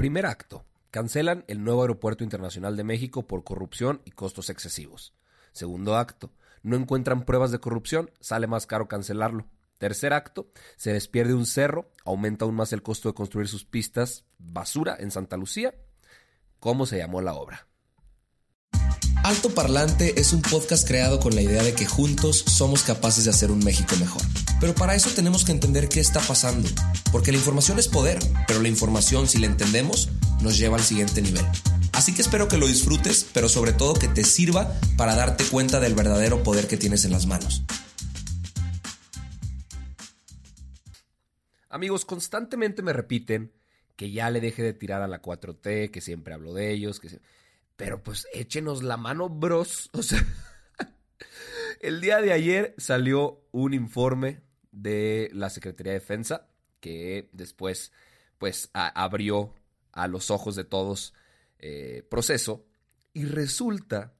Primer acto. Cancelan el nuevo aeropuerto internacional de México por corrupción y costos excesivos. Segundo acto. No encuentran pruebas de corrupción, sale más caro cancelarlo. Tercer acto, se despierde un cerro, aumenta aún más el costo de construir sus pistas basura en Santa Lucía. ¿Cómo se llamó la obra? Alto Parlante es un podcast creado con la idea de que juntos somos capaces de hacer un México mejor. Pero para eso tenemos que entender qué está pasando, porque la información es poder, pero la información si la entendemos nos lleva al siguiente nivel. Así que espero que lo disfrutes, pero sobre todo que te sirva para darte cuenta del verdadero poder que tienes en las manos. Amigos, constantemente me repiten que ya le deje de tirar a la 4T, que siempre hablo de ellos, que pero pues échenos la mano, bros. O sea, el día de ayer salió un informe de la Secretaría de Defensa que después pues abrió a los ojos de todos eh, proceso y resulta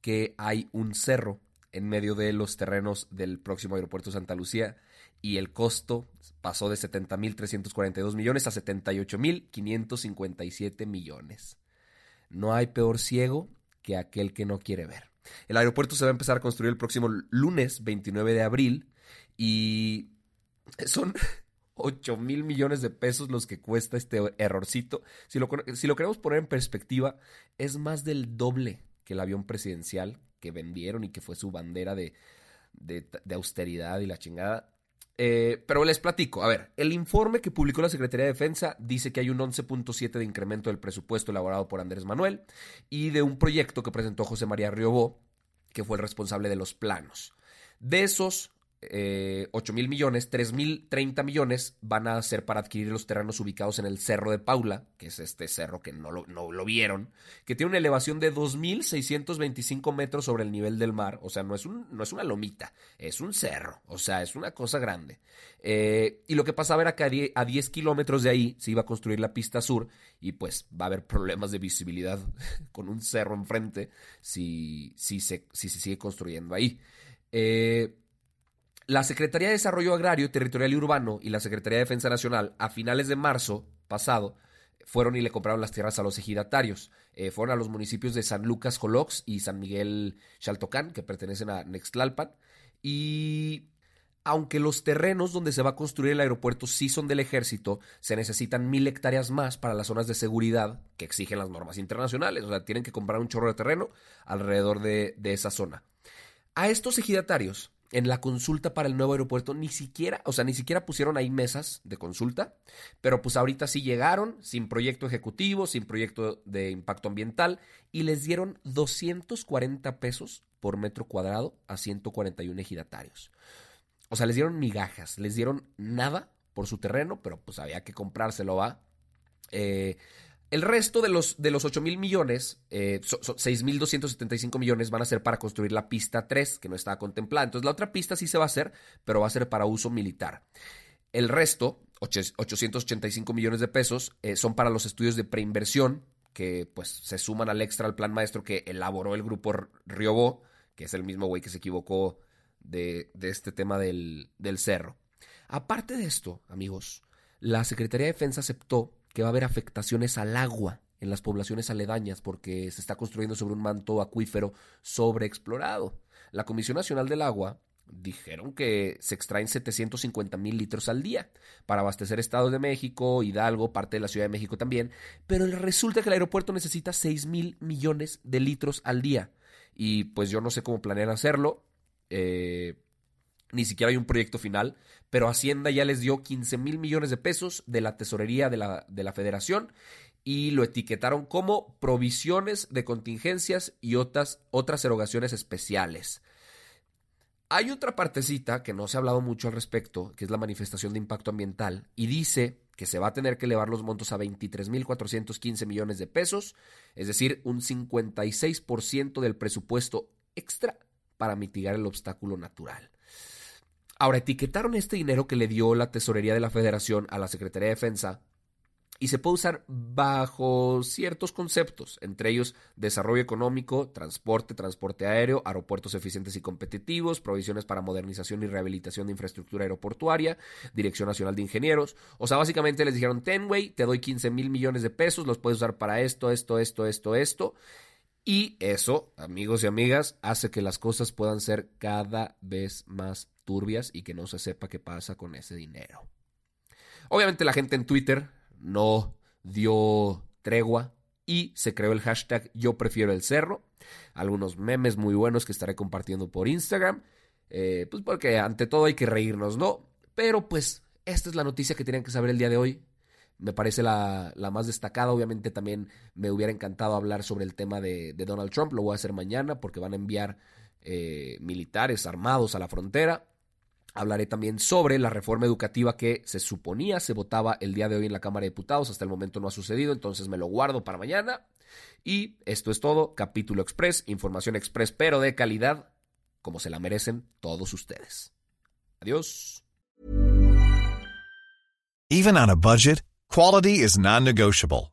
que hay un cerro en medio de los terrenos del próximo aeropuerto Santa Lucía y el costo pasó de 70.342 millones a 78.557 millones. No hay peor ciego que aquel que no quiere ver. El aeropuerto se va a empezar a construir el próximo lunes 29 de abril y son 8 mil millones de pesos los que cuesta este errorcito. Si lo, queremos poner en perspectiva, es más del doble que el avión presidencial que vendieron y que fue su bandera de, de, de austeridad y la chingada. Eh, pero les platico, a ver, el informe que publicó la Secretaría de Defensa dice que hay un 11.7 de incremento del presupuesto elaborado por Andrés Manuel y de un proyecto que presentó José María Riobó, que fue el responsable de los planos. De esos, eh, 8 mil millones, 3 mil 30 millones van a ser para adquirir los terrenos ubicados en el Cerro de Paula, que es este cerro que no lo, no lo vieron, que tiene una elevación de 2.625 metros sobre el nivel del mar, o sea, no es, un, no es una lomita, es un cerro, o sea, es una cosa grande. Eh, y lo que pasaba era que a 10 kilómetros de ahí se iba a construir la pista sur y pues va a haber problemas de visibilidad con un cerro enfrente si, si, se, si se sigue construyendo ahí. Eh, la Secretaría de Desarrollo Agrario, Territorial y Urbano y la Secretaría de Defensa Nacional a finales de marzo pasado fueron y le compraron las tierras a los ejidatarios. Eh, fueron a los municipios de San Lucas Jolox y San Miguel Chaltocán, que pertenecen a Nextlalpan. Y aunque los terrenos donde se va a construir el aeropuerto sí son del ejército, se necesitan mil hectáreas más para las zonas de seguridad que exigen las normas internacionales. O sea, tienen que comprar un chorro de terreno alrededor de, de esa zona. A estos ejidatarios en la consulta para el nuevo aeropuerto ni siquiera, o sea, ni siquiera pusieron ahí mesas de consulta, pero pues ahorita sí llegaron sin proyecto ejecutivo, sin proyecto de impacto ambiental y les dieron 240 pesos por metro cuadrado a 141 ejidatarios. O sea, les dieron migajas, les dieron nada por su terreno, pero pues había que comprárselo, ¿va? Eh, el resto de los, de los 8 mil millones, eh, mil 6.275 millones van a ser para construir la pista 3, que no estaba contemplada. Entonces la otra pista sí se va a hacer, pero va a ser para uso militar. El resto, 885 millones de pesos, eh, son para los estudios de preinversión, que pues se suman al extra al plan maestro que elaboró el grupo Riobó, que es el mismo güey que se equivocó de, de este tema del, del cerro. Aparte de esto, amigos, la Secretaría de Defensa aceptó que va a haber afectaciones al agua en las poblaciones aledañas porque se está construyendo sobre un manto acuífero sobreexplorado. La Comisión Nacional del Agua dijeron que se extraen 750 mil litros al día para abastecer Estado de México, Hidalgo, parte de la Ciudad de México también, pero resulta que el aeropuerto necesita 6 mil millones de litros al día y pues yo no sé cómo planean hacerlo. Eh, ni siquiera hay un proyecto final, pero Hacienda ya les dio 15 mil millones de pesos de la tesorería de la, de la federación y lo etiquetaron como provisiones de contingencias y otras, otras erogaciones especiales. Hay otra partecita que no se ha hablado mucho al respecto, que es la manifestación de impacto ambiental, y dice que se va a tener que elevar los montos a 23.415 millones de pesos, es decir, un 56% del presupuesto extra para mitigar el obstáculo natural. Ahora, etiquetaron este dinero que le dio la Tesorería de la Federación a la Secretaría de Defensa y se puede usar bajo ciertos conceptos, entre ellos desarrollo económico, transporte, transporte aéreo, aeropuertos eficientes y competitivos, provisiones para modernización y rehabilitación de infraestructura aeroportuaria, Dirección Nacional de Ingenieros. O sea, básicamente les dijeron, ten, güey, te doy 15 mil millones de pesos, los puedes usar para esto, esto, esto, esto, esto. Y eso, amigos y amigas, hace que las cosas puedan ser cada vez más turbias y que no se sepa qué pasa con ese dinero. Obviamente la gente en Twitter no dio tregua y se creó el hashtag yo prefiero el cerro. Algunos memes muy buenos que estaré compartiendo por Instagram. Eh, pues porque ante todo hay que reírnos, ¿no? Pero pues esta es la noticia que tenían que saber el día de hoy. Me parece la, más destacada. Obviamente también me hubiera encantado hablar sobre el tema de, Donald Trump. Lo voy a hacer mañana porque van a enviar eh, militares armados a la frontera. Hablaré también sobre la reforma educativa que se suponía se votaba el día de hoy en la Cámara de Diputados. Hasta el momento no ha sucedido, entonces me lo guardo para mañana. Y esto es todo. Capítulo Express, información express, pero de calidad, como se la merecen todos ustedes. Adiós. Even on a budget, quality is non-negotiable.